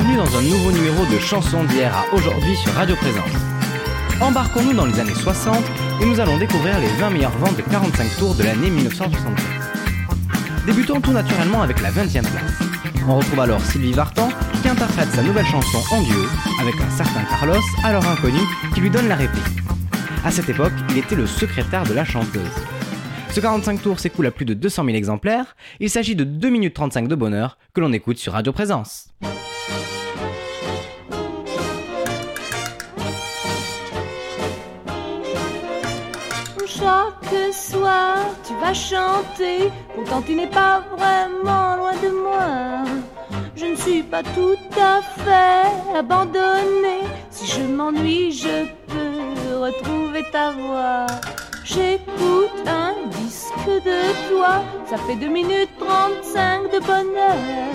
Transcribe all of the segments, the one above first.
Bienvenue dans un nouveau numéro de Chansons d'hier à aujourd'hui sur Radio Présence. Embarquons-nous dans les années 60 et nous allons découvrir les 20 meilleures ventes de 45 tours de l'année 1967. Débutons tout naturellement avec la 20e place. On retrouve alors Sylvie Vartan qui interprète sa nouvelle chanson en duo avec un certain Carlos, alors inconnu, qui lui donne la réplique. À cette époque, il était le secrétaire de la chanteuse. Ce 45 tours s'écoule à plus de 200 000 exemplaires. Il s'agit de 2 minutes 35 de bonheur que l'on écoute sur Radio Présence. Soir, tu vas chanter, pourtant tu n'es pas vraiment loin de moi. Je ne suis pas tout à fait abandonnée. Si je m'ennuie, je peux retrouver ta voix. J'écoute un disque de toi, ça fait 2 minutes 35 de bonheur.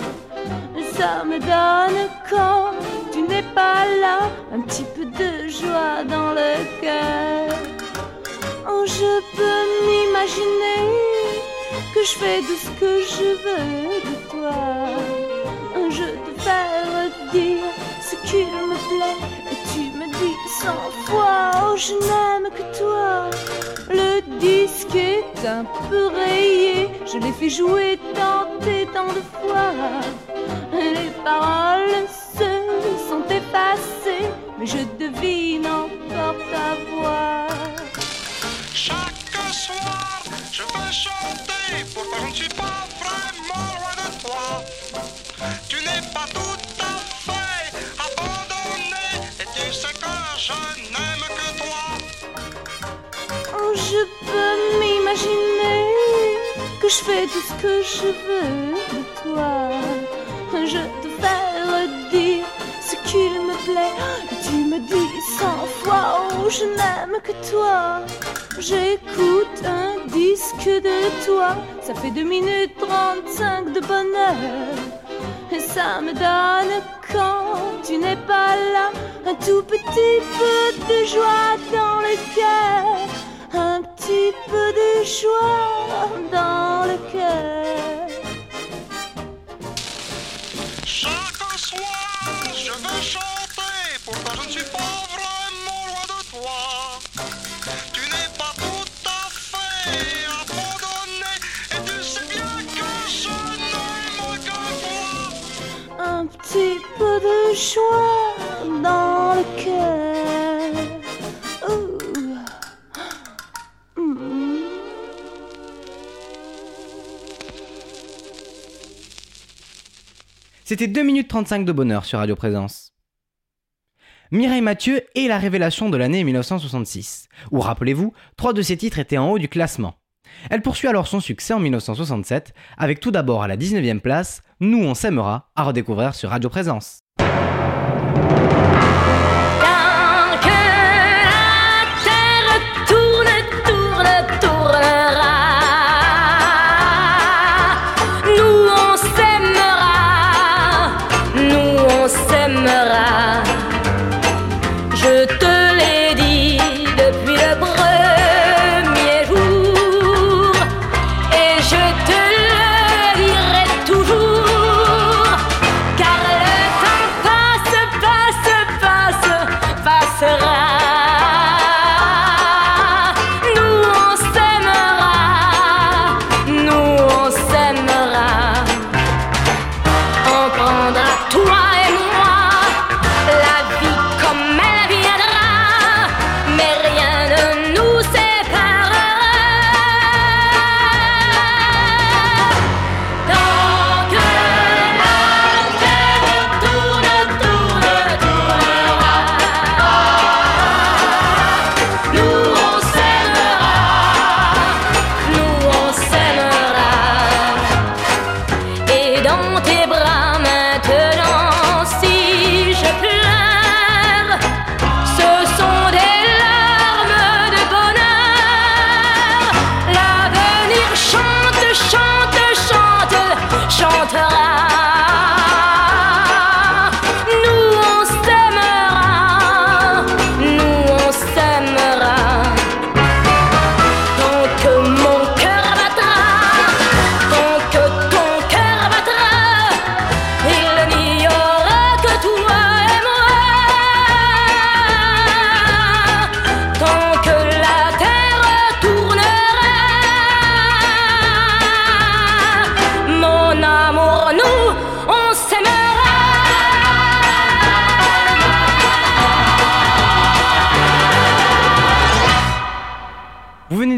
Ça me donne quand tu n'es pas là, un petit peu de joie dans le cœur. Oh, je peux m'imaginer que je fais tout ce que je veux de toi. Je te fais dire ce qu'il me plaît et tu me dis cent fois oh je n'aime que toi. Le disque est un peu rayé, je l'ai fait jouer tant et tant de fois. Les paroles se sont effacées, mais je devine encore ta voix. Chaque soir, je veux chanter, pourtant je ne suis pas vraiment loin de toi. Tu n'es pas tout à fait abandonné, et tu sais que je n'aime que toi. Oh, je peux m'imaginer que je fais tout ce que je veux de toi. Je te fais redire ce qu'il me plaît. Et tu me dis cent fois, oh, je n'aime que toi. J'écoute un disque de toi. Ça fait 2 minutes 35 de bonheur. Et ça me donne quand tu n'es pas là un tout petit peu de joie dans le cœur. Un petit peu de joie dans le cœur. C'était 2 minutes 35 de bonheur sur Radio Présence. Mireille Mathieu est la révélation de l'année 1966, où rappelez-vous, trois de ses titres étaient en haut du classement. Elle poursuit alors son succès en 1967, avec tout d'abord à la 19e place, Nous on s'aimera, à redécouvrir sur Radio Présence.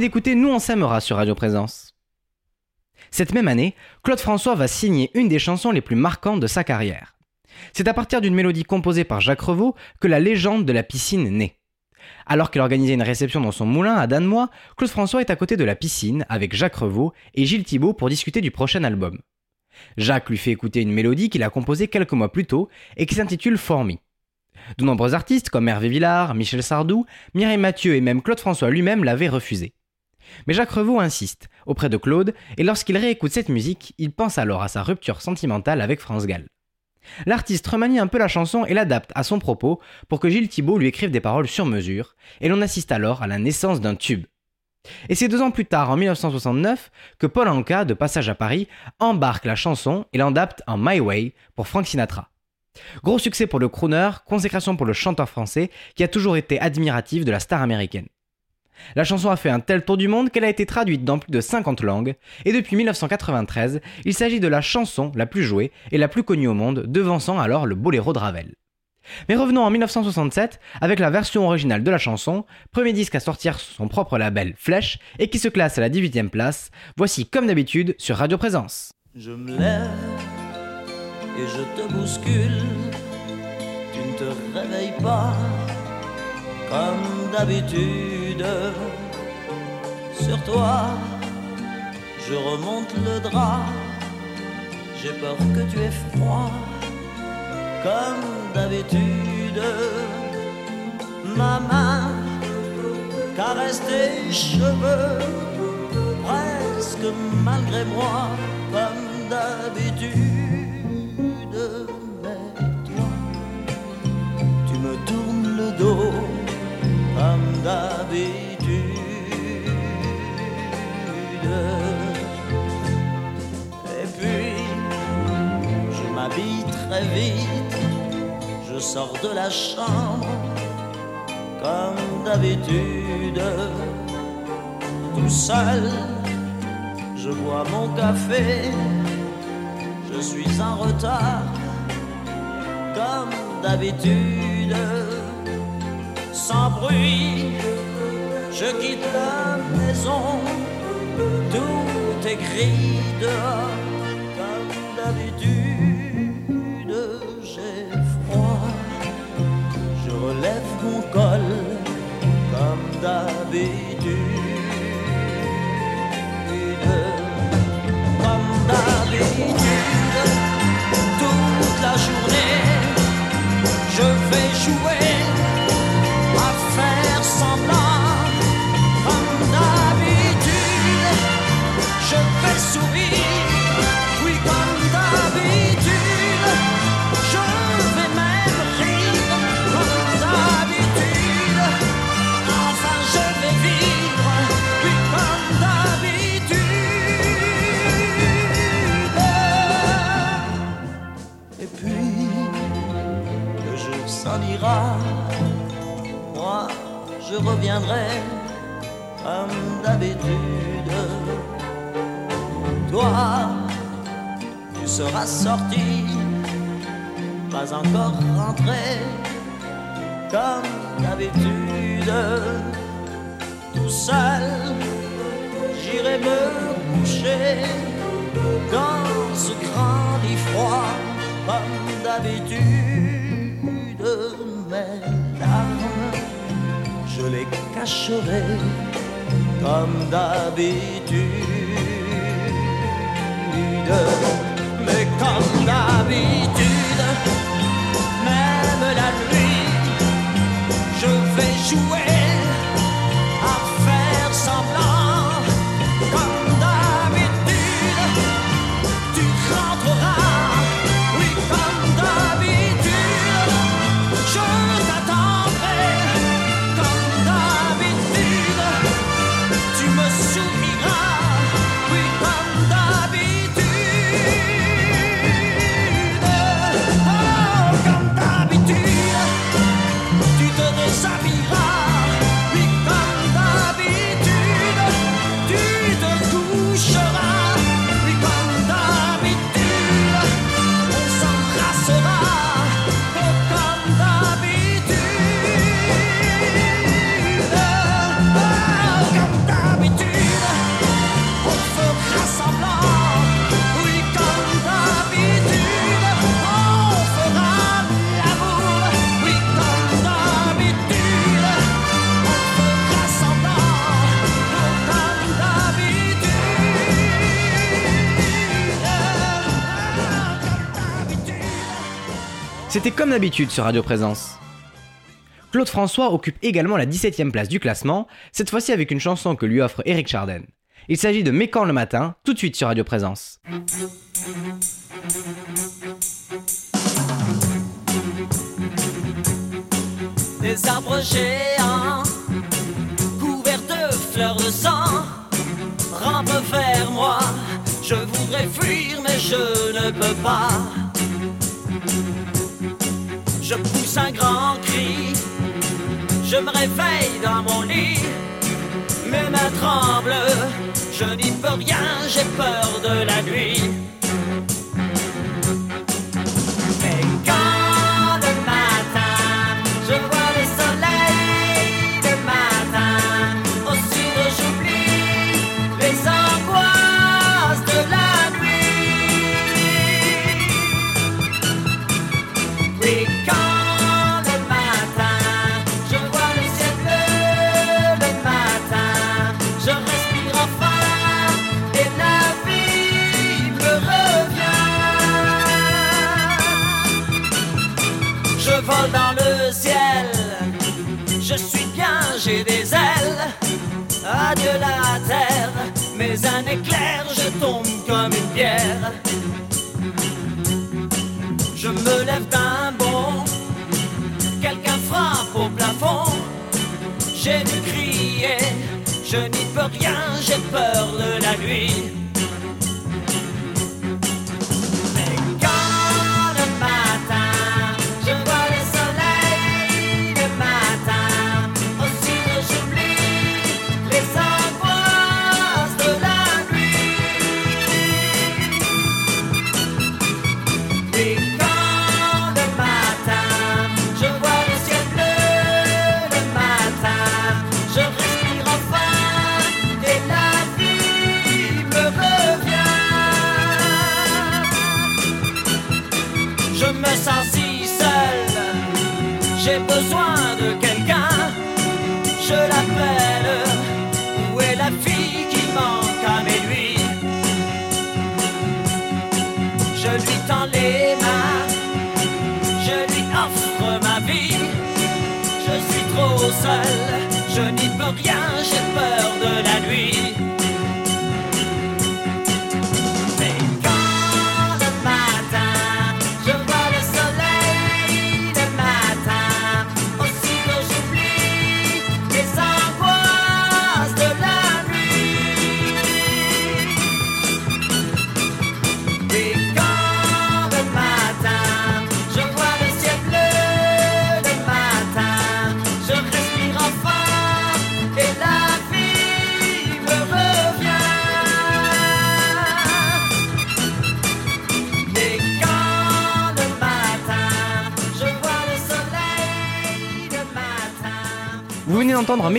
D'écouter Nous on s'aimera sur Radio Présence. Cette même année, Claude François va signer une des chansons les plus marquantes de sa carrière. C'est à partir d'une mélodie composée par Jacques Revaux que la légende de la piscine naît. Alors qu'il organisait une réception dans son moulin à Danemois, Claude François est à côté de la piscine avec Jacques Revaux et Gilles Thibault pour discuter du prochain album. Jacques lui fait écouter une mélodie qu'il a composée quelques mois plus tôt et qui s'intitule Formi. De nombreux artistes comme Hervé Villard, Michel Sardou, Mireille Mathieu et même Claude François lui-même l'avaient refusé. Mais Jacques Revaux insiste auprès de Claude et lorsqu'il réécoute cette musique, il pense alors à sa rupture sentimentale avec France Gall. L'artiste remanie un peu la chanson et l'adapte à son propos pour que Gilles Thibault lui écrive des paroles sur mesure, et l'on assiste alors à la naissance d'un tube. Et c'est deux ans plus tard, en 1969, que Paul Anka, de passage à Paris, embarque la chanson et l'adapte en My Way pour Frank Sinatra. Gros succès pour le crooner, consécration pour le chanteur français qui a toujours été admiratif de la star américaine. La chanson a fait un tel tour du monde qu'elle a été traduite dans plus de 50 langues, et depuis 1993, il s'agit de la chanson la plus jouée et la plus connue au monde, devançant alors le boléro de Ravel. Mais revenons en 1967 avec la version originale de la chanson, premier disque à sortir sur son propre label Flèche et qui se classe à la 18ème place. Voici comme d'habitude sur Radio Présence. Je me lève et je te bouscule, tu ne te réveilles pas comme d'habitude. Sur toi, je remonte le drap. J'ai peur que tu aies froid, comme d'habitude. Ma main caresse tes cheveux, presque malgré moi, comme d'habitude. Mais toi, tu me tournes le dos comme d'habitude. Et puis, je m'habille très vite, je sors de la chambre comme d'habitude. Tout seul, je bois mon café, je suis en retard comme d'habitude sans bruit. Je quitte la maison, tout est gris dehors, comme d'habitude. J'ai froid, je relève mon col, comme d'habitude. Comme d'habitude, toute la journée, je vais jouer moi je reviendrai comme d'habitude. Toi, tu seras sorti, pas encore rentré comme d'habitude. Tout seul, j'irai me coucher dans ce grand lit froid comme d'habitude. Mes larmes je les cacherai comme d'habitude. Mais comme d'habitude, même la nuit, je vais jouer C'était comme d'habitude sur Radio Présence. Claude François occupe également la 17ème place du classement, cette fois-ci avec une chanson que lui offre Eric Charden. Il s'agit de Mécan le matin, tout de suite sur Radio Présence. Des arbres géants, couverts de fleurs de sang, vers moi. Je voudrais fuir, mais je ne peux pas. Je pousse un grand cri, je me réveille dans mon lit, mes mains tremblent, je n'y peux rien, j'ai peur de la nuit. J'ai des ailes. Adieu la terre, mais un éclair, je tombe comme une pierre. Je me lève d'un bond, quelqu'un frappe au plafond. J'ai dû crier, je n'y peux rien, j'ai peur de la nuit.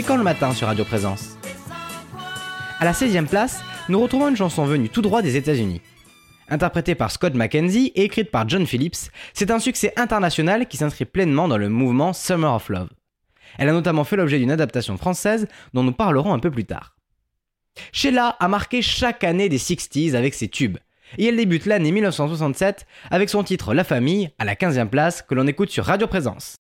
Mécan le matin sur Radio Présence. À la 16ème place, nous retrouvons une chanson venue tout droit des États-Unis. Interprétée par Scott McKenzie et écrite par John Phillips, c'est un succès international qui s'inscrit pleinement dans le mouvement Summer of Love. Elle a notamment fait l'objet d'une adaptation française dont nous parlerons un peu plus tard. Sheila a marqué chaque année des 60s avec ses tubes, et elle débute l'année 1967 avec son titre La Famille à la 15e place que l'on écoute sur Radio Présence.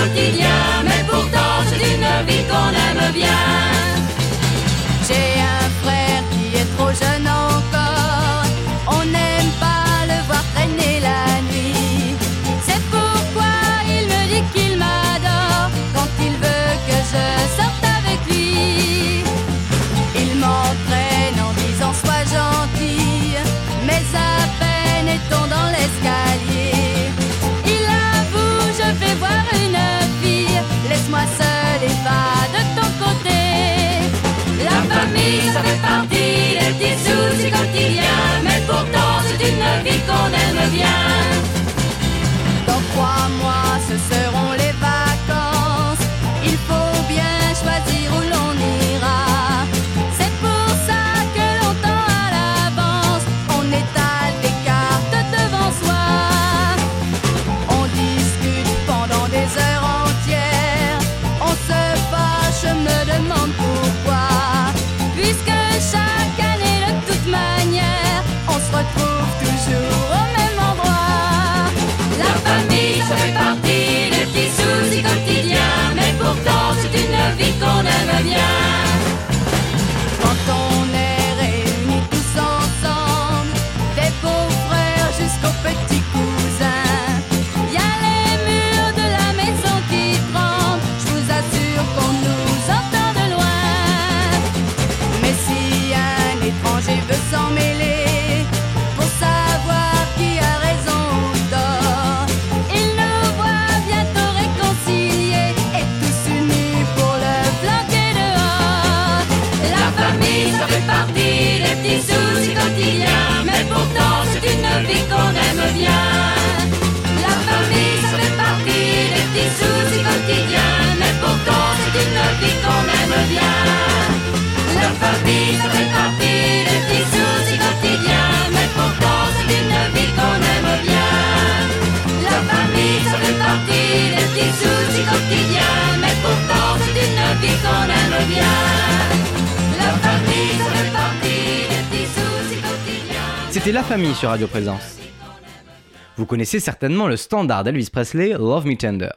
Soucis quotidiens, mais pourtant c'est une vie qu'on aime bien. vas de ton côté. La famille, ça fait partie des petits soucis quotidiens, mais pourtant c'est une vie qu'on aime bien. Dans trois mois, ce sera bien. Leur famille, ça fait partie des petits soucis quotidiens, mais pourtant c'est une vie qu'on aime bien. Leur famille, ça fait partie des petits soucis quotidiens, mais pourtant c'est une vie qu'on aime bien. Leur famille, ça fait partie des petits soucis quotidiens. C'était La Famille sur Radio Présence. Vous connaissez certainement le standard d'Elvis Presley, Love Me Tender.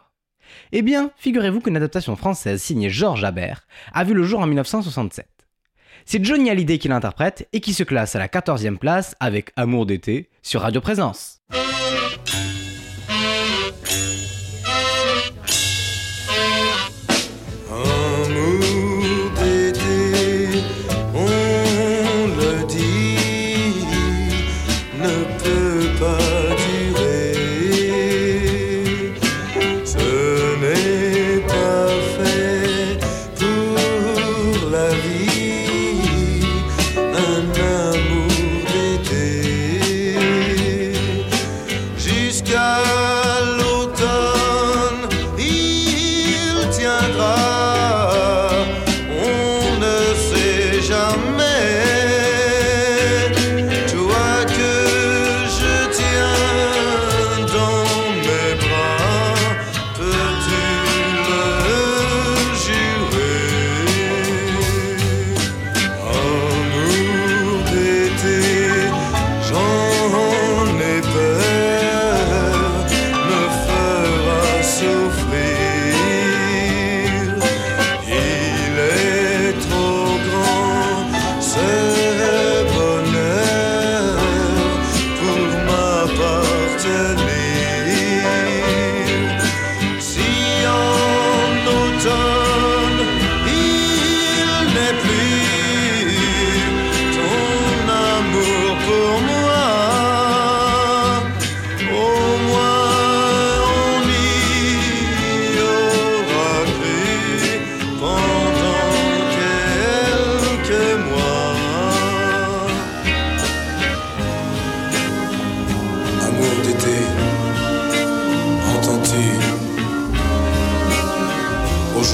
Eh bien, figurez-vous qu'une adaptation française signée Georges Habert a vu le jour en 1967. C'est Johnny Hallyday qui l'interprète et qui se classe à la 14e place avec Amour d'été sur Radio Présence.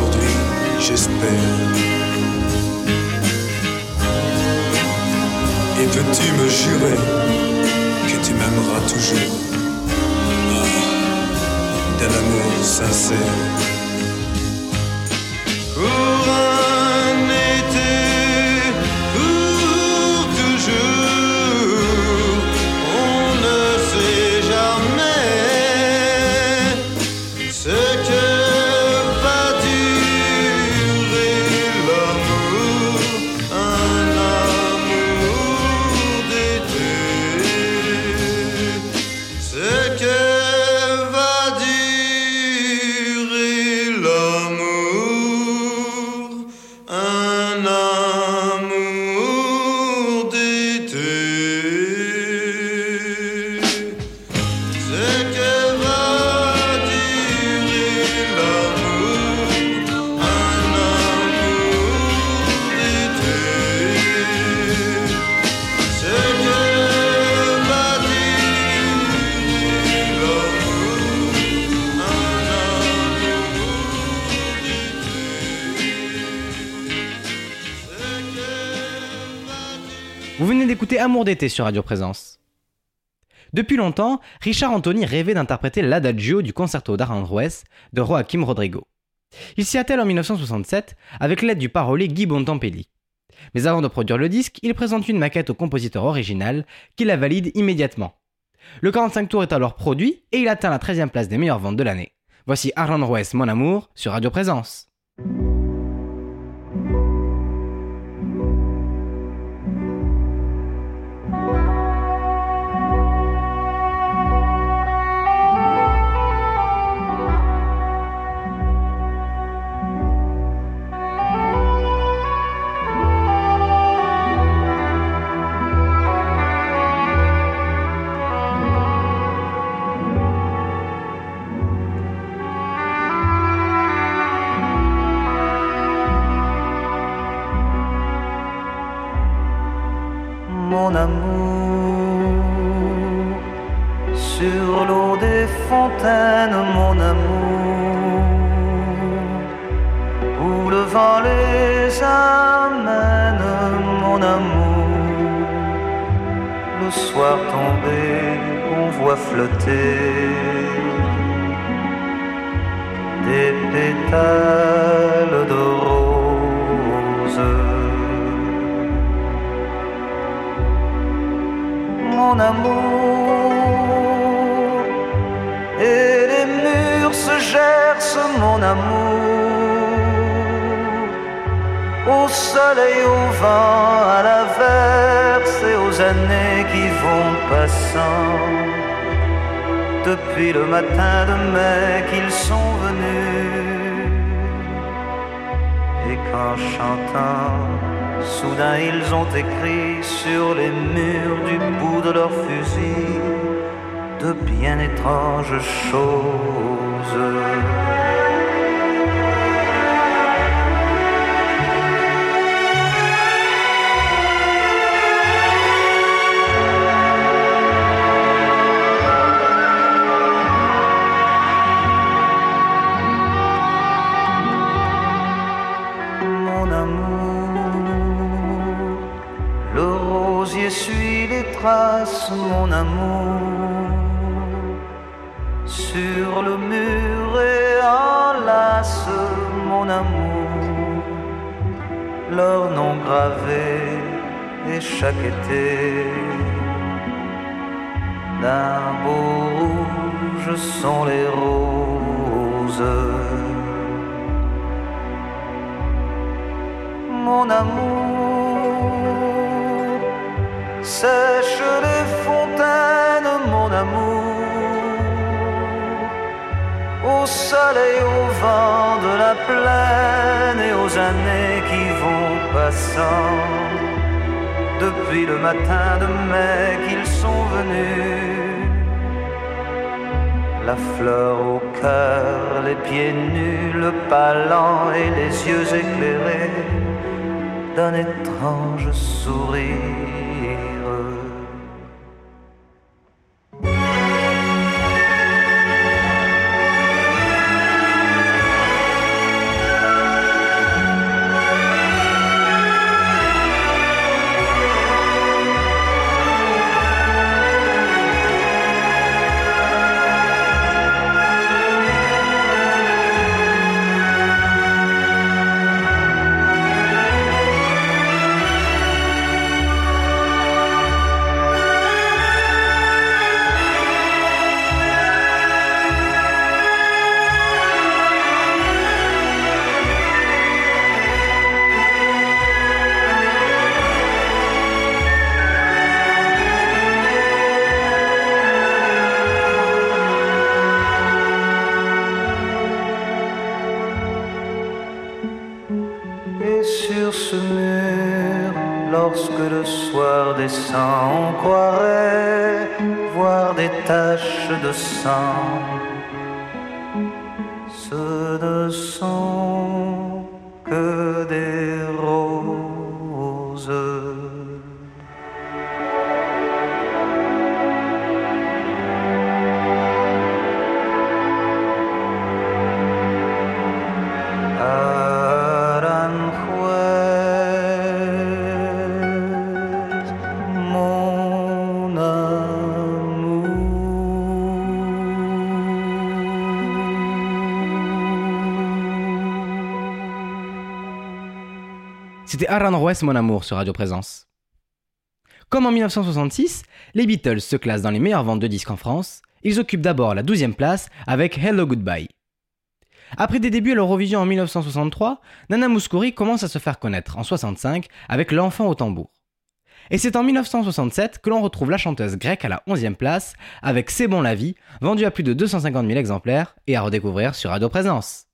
aujourd'hui, j'espère. Et peux-tu me jurer que tu m'aimeras toujours? Ah, d'un amour sincère? D'été sur Radio Présence. Depuis longtemps, Richard Anthony rêvait d'interpréter l'adagio du concerto d'Aranjuez de Joaquim Rodrigo. Il s'y attelle en 1967 avec l'aide du parolier Guy Bontempi. Mais avant de produire le disque, il présente une maquette au compositeur original qui la valide immédiatement. Le 45 tours est alors produit et il atteint la 13e place des meilleures ventes de l'année. Voici Aranjuez Mon Amour sur Radio Présence. Chaque été d'un beau rouge sont les roses. mon amour. Sèche les fontaines, mon amour. Au soleil, au vent de la plaine et aux années qui vont passant. Depuis le matin de mai qu'ils sont venus. La fleur au cœur, les pieds nus, le pas lent et les yeux éclairés d'un étrange sourire. C'était Aran Roes Mon Amour sur Radio Présence. Comme en 1966, les Beatles se classent dans les meilleures ventes de disques en France. Ils occupent d'abord la 12e place avec Hello Goodbye. Après des débuts à l'Eurovision en 1963, Nana Mouskouri commence à se faire connaître en 65 avec L'enfant au tambour. Et c'est en 1967 que l'on retrouve la chanteuse grecque à la 11e place avec C'est bon la vie, vendu à plus de 250 000 exemplaires et à redécouvrir sur Radio Présence.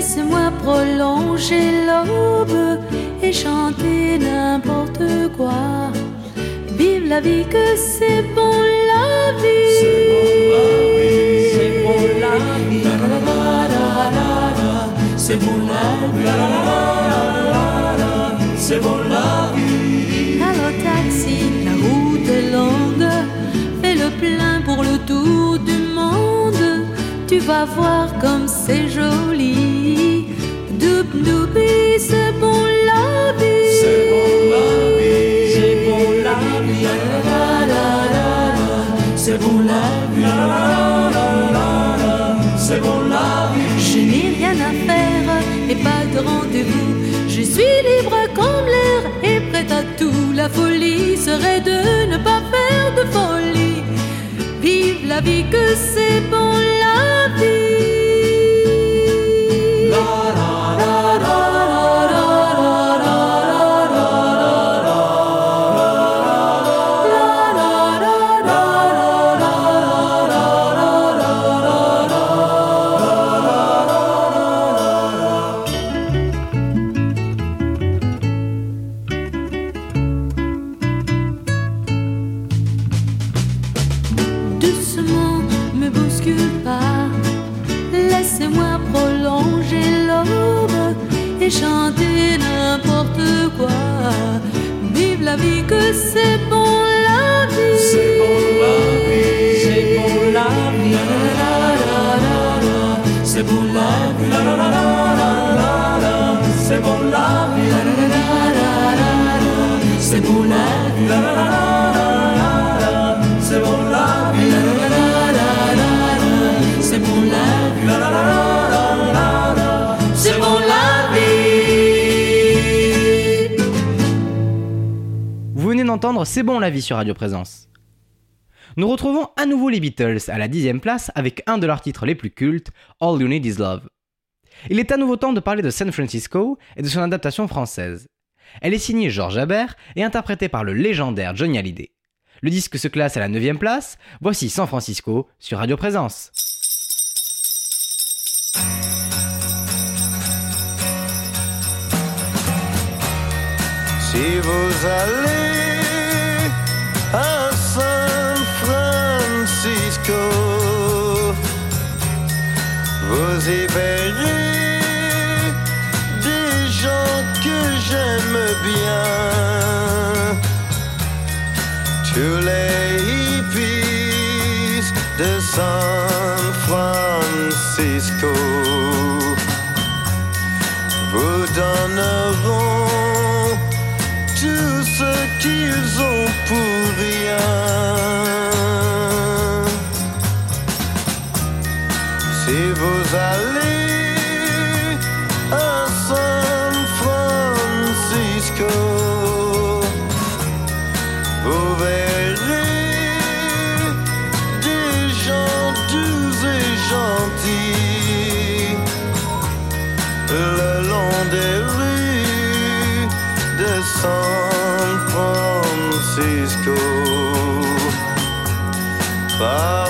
Laisse-moi prolonger l'aube et chanter n'importe quoi. Vive la vie que c'est bon la vie. C'est bon la vie, c'est bon la vie, c'est bon la vie. Alors taxi, la route est longue. Fais le plein pour le tour du monde. Tu vas voir comme c'est joli. Doubi, c'est bon la vie. C'est bon la vie, c'est bon la vie, c'est bon la vie, c'est bon la vie. Je n'ai rien à faire et pas de rendez-vous. Je suis libre comme l'air et prête à tout. La folie serait de ne pas faire de folie. Vive la vie que c'est bon la. D'entendre C'est bon la vie sur Radio Présence. Nous retrouvons à nouveau les Beatles à la dixième place avec un de leurs titres les plus cultes, All You Need Is Love. Il est à nouveau temps de parler de San Francisco et de son adaptation française. Elle est signée George Habert et interprétée par le légendaire Johnny Hallyday. Le disque se classe à la neuvième place, voici San Francisco sur Radio Présence. Si vous allez à San Francisco, vous y bien. Tous les hippies de San Francisco vous donneront tout ce qu'ils ont pour rien. Si vous allez Parler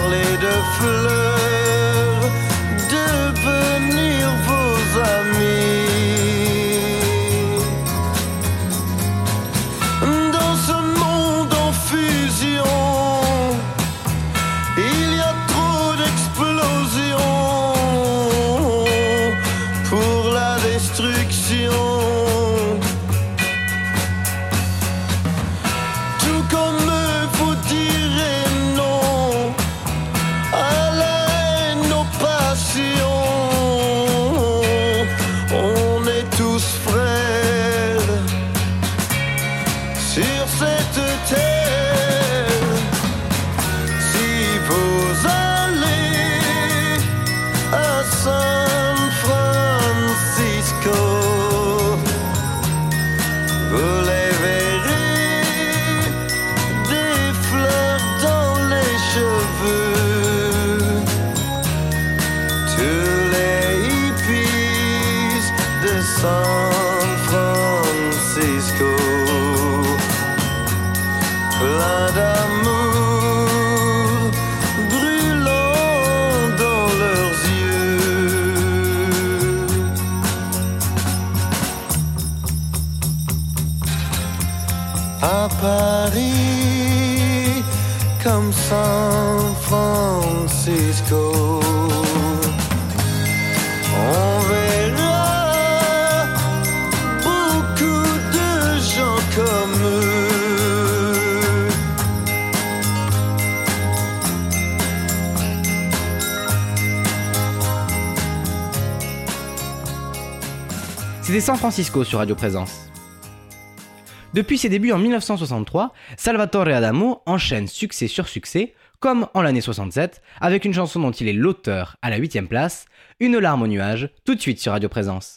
C'était San Francisco sur Radio Présence. Depuis ses débuts en 1963, Salvatore Adamo enchaîne succès sur succès, comme en l'année 67, avec une chanson dont il est l'auteur à la 8ème place, Une larme au nuage, tout de suite sur Radio Présence.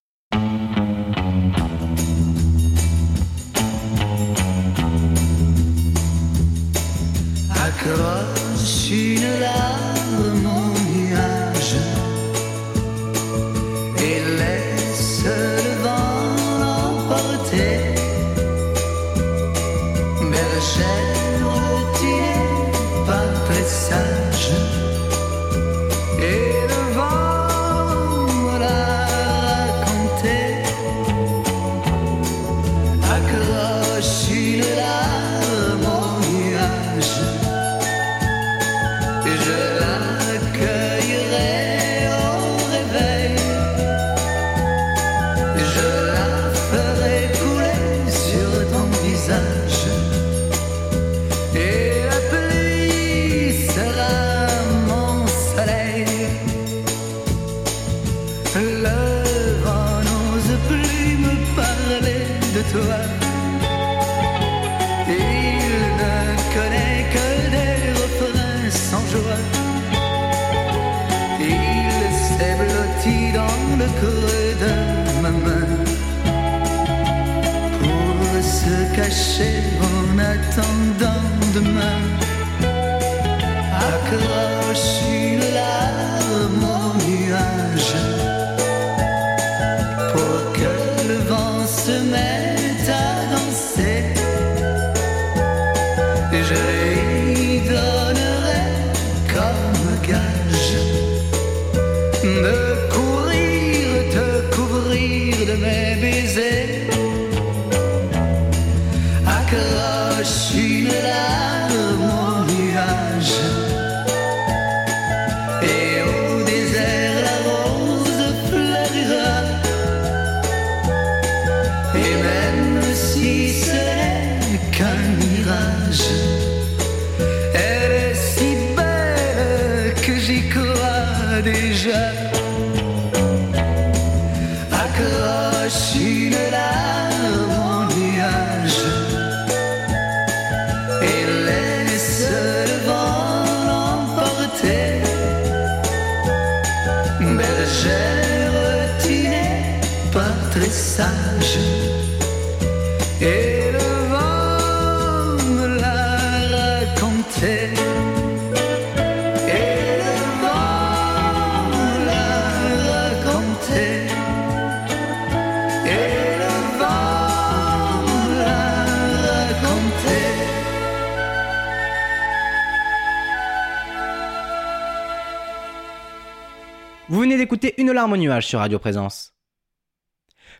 Une larme au nuage sur Radio Présence.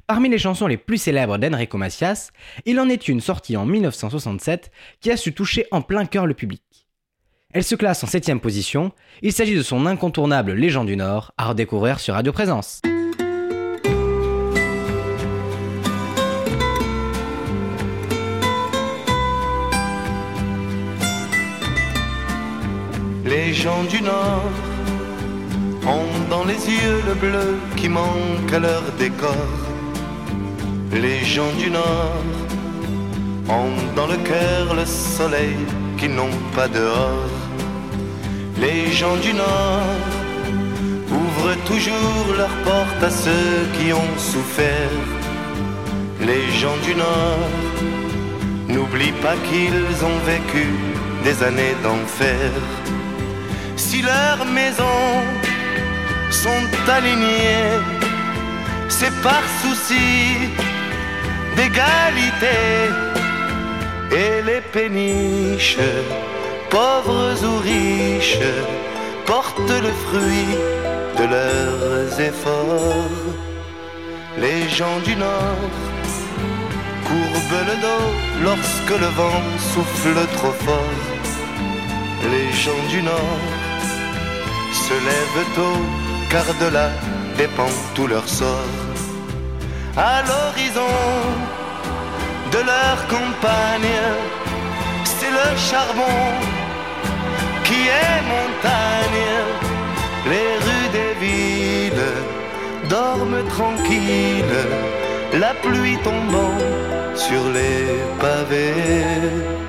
Parmi les chansons les plus célèbres d'Enrico Macias, il en est une sortie en 1967 qui a su toucher en plein cœur le public. Elle se classe en 7ème position, il s'agit de son incontournable Légende du Nord à redécouvrir sur Radio Présence. Ont dans les yeux le bleu qui manque à leur décor. Les gens du Nord ont dans le cœur le soleil qu'ils n'ont pas dehors. Les gens du Nord ouvrent toujours leurs portes à ceux qui ont souffert. Les gens du Nord n'oublient pas qu'ils ont vécu des années d'enfer. Si leurs maisons sont alignées, c'est par souci d'égalité. Et les péniches, pauvres ou riches, portent le fruit de leurs efforts. Les gens du Nord courbent le dos lorsque le vent souffle trop fort. Les gens du Nord se lèvent tôt car de là dépend tout leur sort. À l'horizon de leur campagne, c'est le charbon qui est montagne. Les rues des villes dorment tranquilles, la pluie tombant sur les pavés.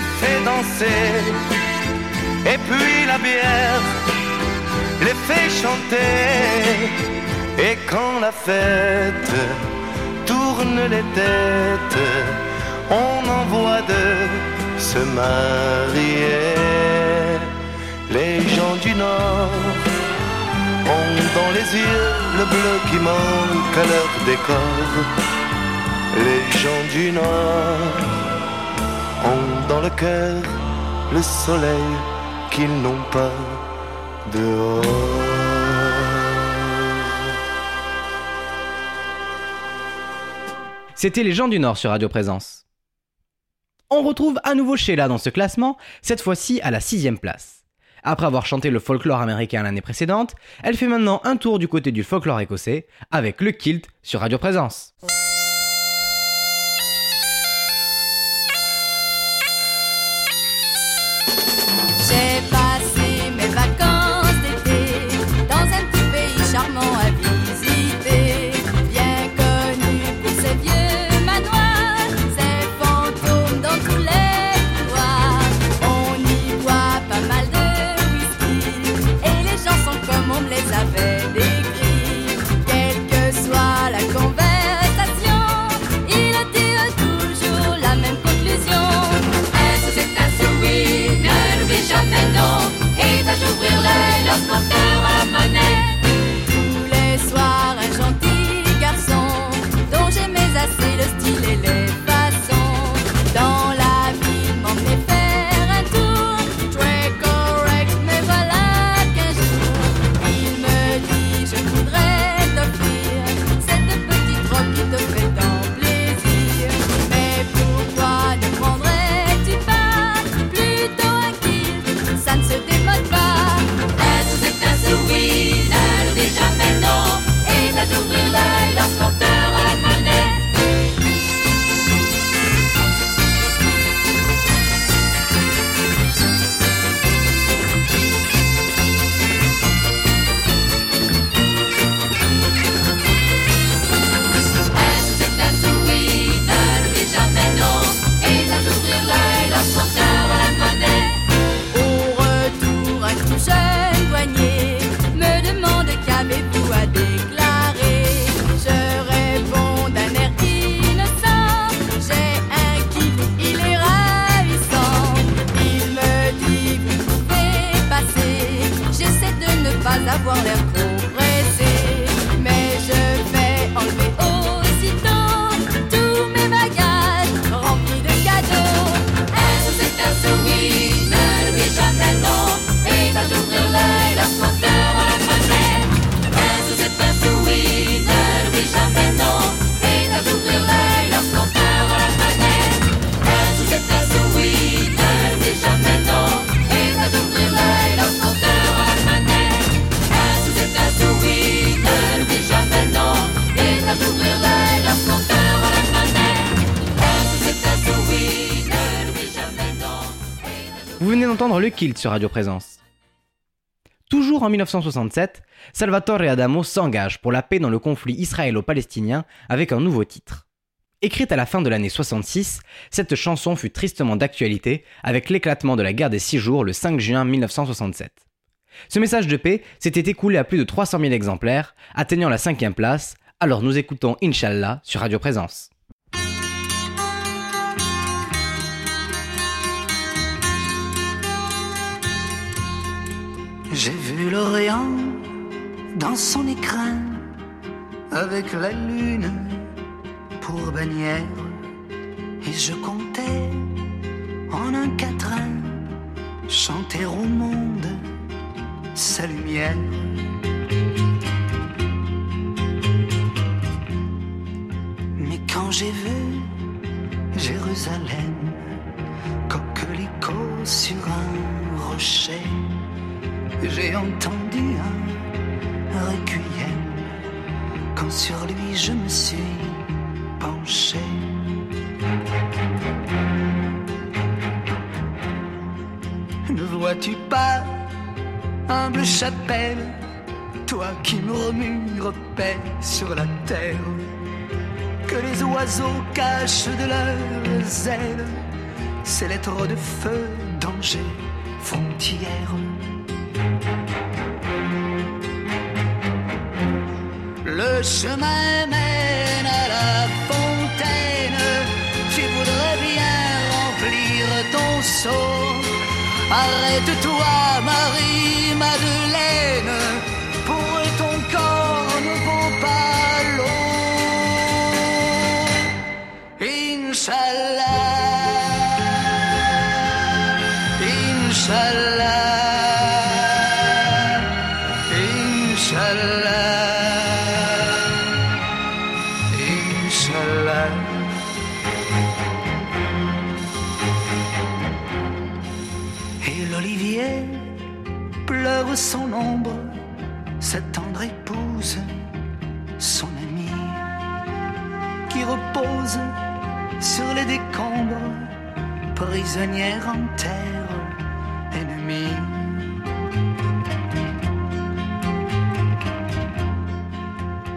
Les fait danser, et puis la bière les fait chanter. Et quand la fête tourne les têtes, on envoie de se marier. Les gens du Nord ont dans les yeux le bleu qui manque à leur décor. Les gens du Nord ont C'était les gens du Nord sur Radio Présence. On retrouve à nouveau Sheila dans ce classement, cette fois-ci à la sixième place. Après avoir chanté le folklore américain l'année précédente, elle fait maintenant un tour du côté du folklore écossais avec le kilt sur Radio Présence. Sur Radio Présence. Toujours en 1967, Salvatore Adamo s'engage pour la paix dans le conflit israélo-palestinien avec un nouveau titre. Écrite à la fin de l'année 66, cette chanson fut tristement d'actualité avec l'éclatement de la guerre des six jours le 5 juin 1967. Ce message de paix s'était écoulé à plus de 300 000 exemplaires, atteignant la cinquième place, alors nous écoutons Inch'Allah sur Radio Présence. J'ai vu l'Orient dans son écrin avec la lune pour bannière et je comptais en un quatrain chanter au monde sa lumière. Mais quand j'ai vu Jérusalem, coquelicot sur un rocher, j'ai entendu un requiem quand sur lui je me suis penché. Ne vois-tu pas, humble chapelle, toi qui murmures paix sur la terre, que les oiseaux cachent de leurs ailes ces lettres de feu, danger, frontière. Le chemin mène à la fontaine. Tu voudrais bien remplir ton seau. Arrête-toi, Marie-Madeleine. Pour ton corps ne vaut pas l'eau. Inch'Allah. Inch'Allah. En terre ennemie.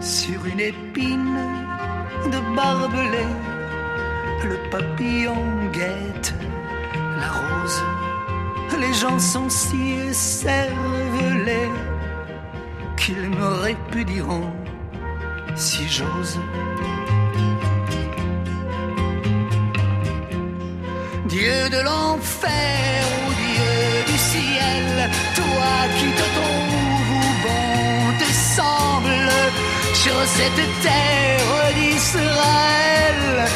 Sur une épine de barbelé, le papillon guette la rose. Les gens sont si écervelés qu'ils me répudieront si j'ose. Dieu de l'enfer ou Dieu du ciel, toi qui te trouves bon te semble, sur cette terre d'Israël,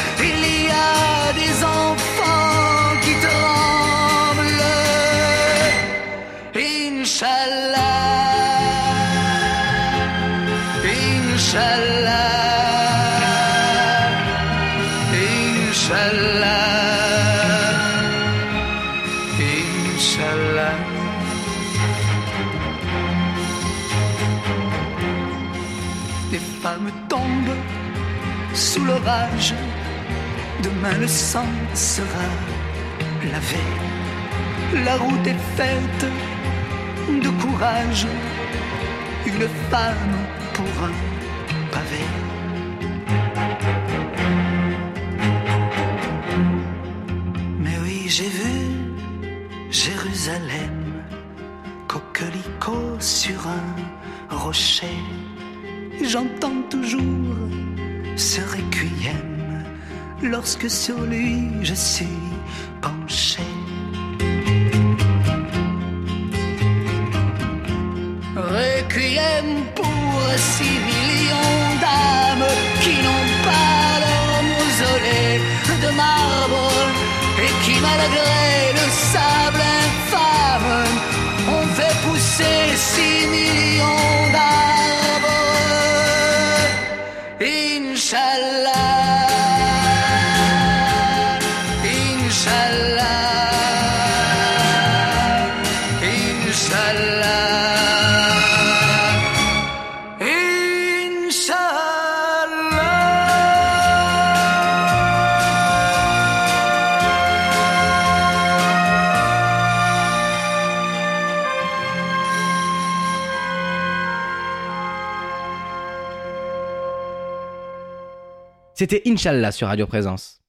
Demain le sang sera lavé. La route est faite de courage. Une femme pour un pavé. Mais oui, j'ai vu Jérusalem, coquelicot sur un rocher. J'entends toujours ce requiem lorsque sur lui je suis penché. Requiem pour six C'était Inch'Allah sur Radio Présence.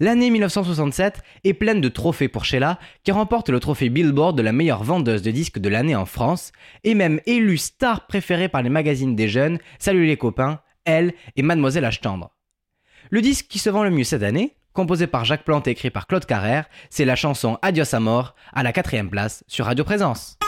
L'année 1967 est pleine de trophées pour Sheila, qui remporte le trophée Billboard de la meilleure vendeuse de disques de l'année en France, et même élue star préférée par les magazines des jeunes, Salut les copains, Elle et Mademoiselle H. Tendre. Le disque qui se vend le mieux cette année, composé par Jacques Plante et écrit par Claude Carrère, c'est la chanson Adios Amor, à la quatrième place sur Radio Présence.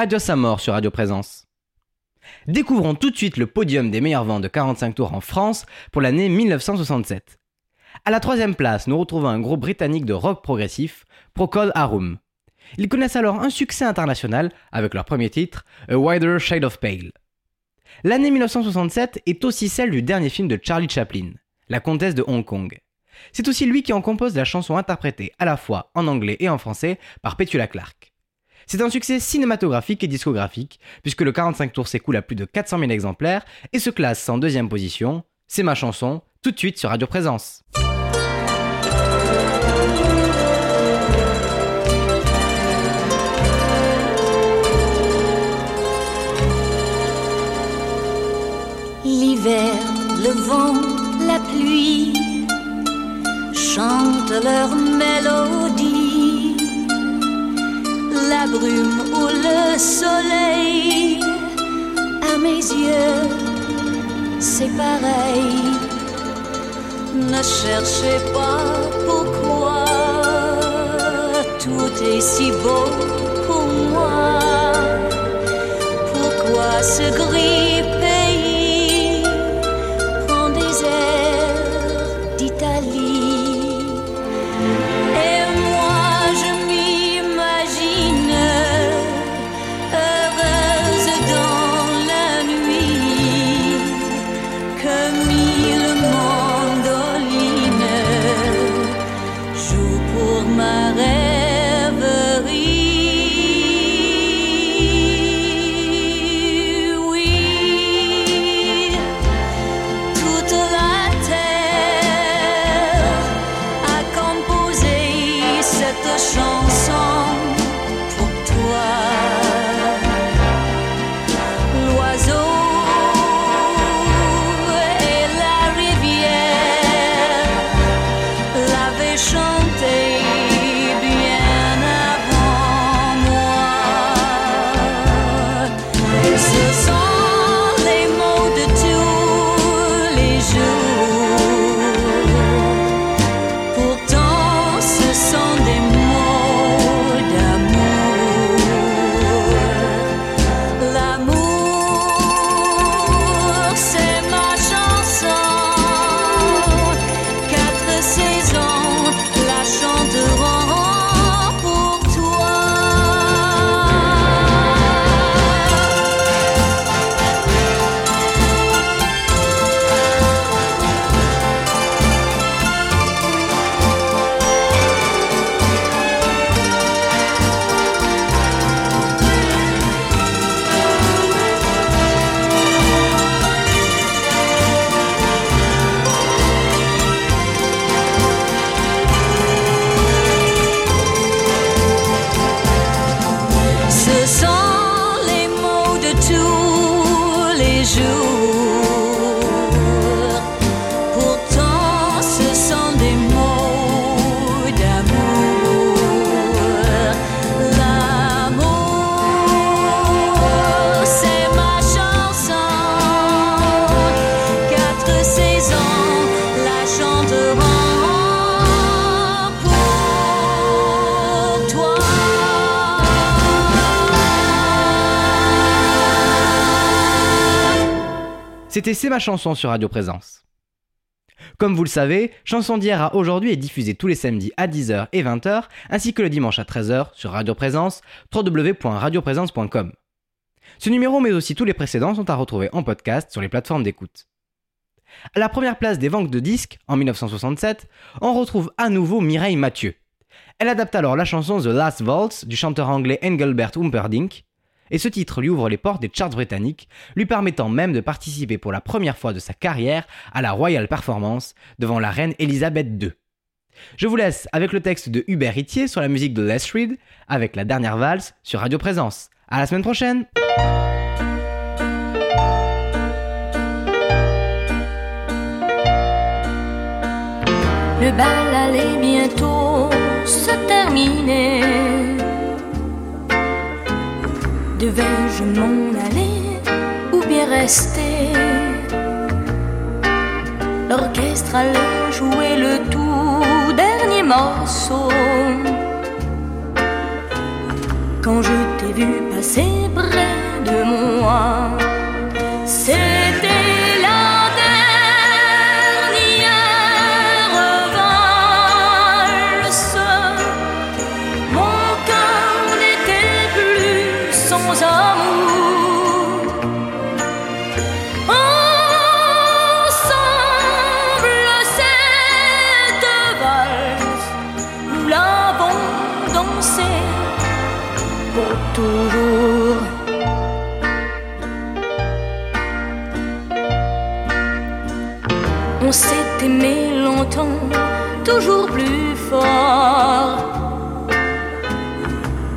Adios à mort sur Radio Présence. Découvrons tout de suite le podium des meilleures ventes de 45 tours en France pour l'année 1967. À la troisième place, nous retrouvons un groupe britannique de rock progressif, Procol Harum. Ils connaissent alors un succès international avec leur premier titre, A Wider Shade of Pale. L'année 1967 est aussi celle du dernier film de Charlie Chaplin, La Comtesse de Hong Kong. C'est aussi lui qui en compose la chanson interprétée à la fois en anglais et en français par Petula Clark. C'est un succès cinématographique et discographique, puisque le 45 tours s'écoule à plus de 400 000 exemplaires et se classe en deuxième position. C'est ma chanson, tout de suite sur Radio Présence. L'hiver, le vent, la pluie chantent leur mélodie. La brume ou le soleil, à mes yeux, c'est pareil. Ne cherchez pas pourquoi tout est si beau pour moi. Pourquoi ce gris pays prend des airs C'est ma chanson sur Radio Présence. Comme vous le savez, Chanson d'hier à aujourd'hui est diffusée tous les samedis à 10h et 20h, ainsi que le dimanche à 13h sur Radio Présence, www.radioprésence.com. Ce numéro, mais aussi tous les précédents, sont à retrouver en podcast sur les plateformes d'écoute. À la première place des ventes de disques, en 1967, on retrouve à nouveau Mireille Mathieu. Elle adapte alors la chanson The Last Waltz du chanteur anglais Engelbert Humperdinck, et ce titre lui ouvre les portes des charts britanniques, lui permettant même de participer pour la première fois de sa carrière à la Royal Performance devant la reine Elisabeth II. Je vous laisse avec le texte de Hubert Itier sur la musique de Les Reed, avec la dernière valse sur Radio Présence. À la semaine prochaine! Devais-je m'en aller ou bien rester? L'orchestre allait jouer le tout dernier morceau. Quand je t'ai vu passer près de moi,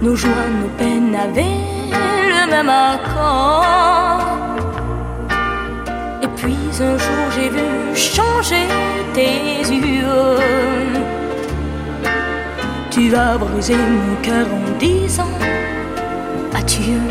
Nos joies, nos peines avaient le même accord. Et puis un jour j'ai vu changer tes yeux. Tu as brisé mon cœur en disant adieu.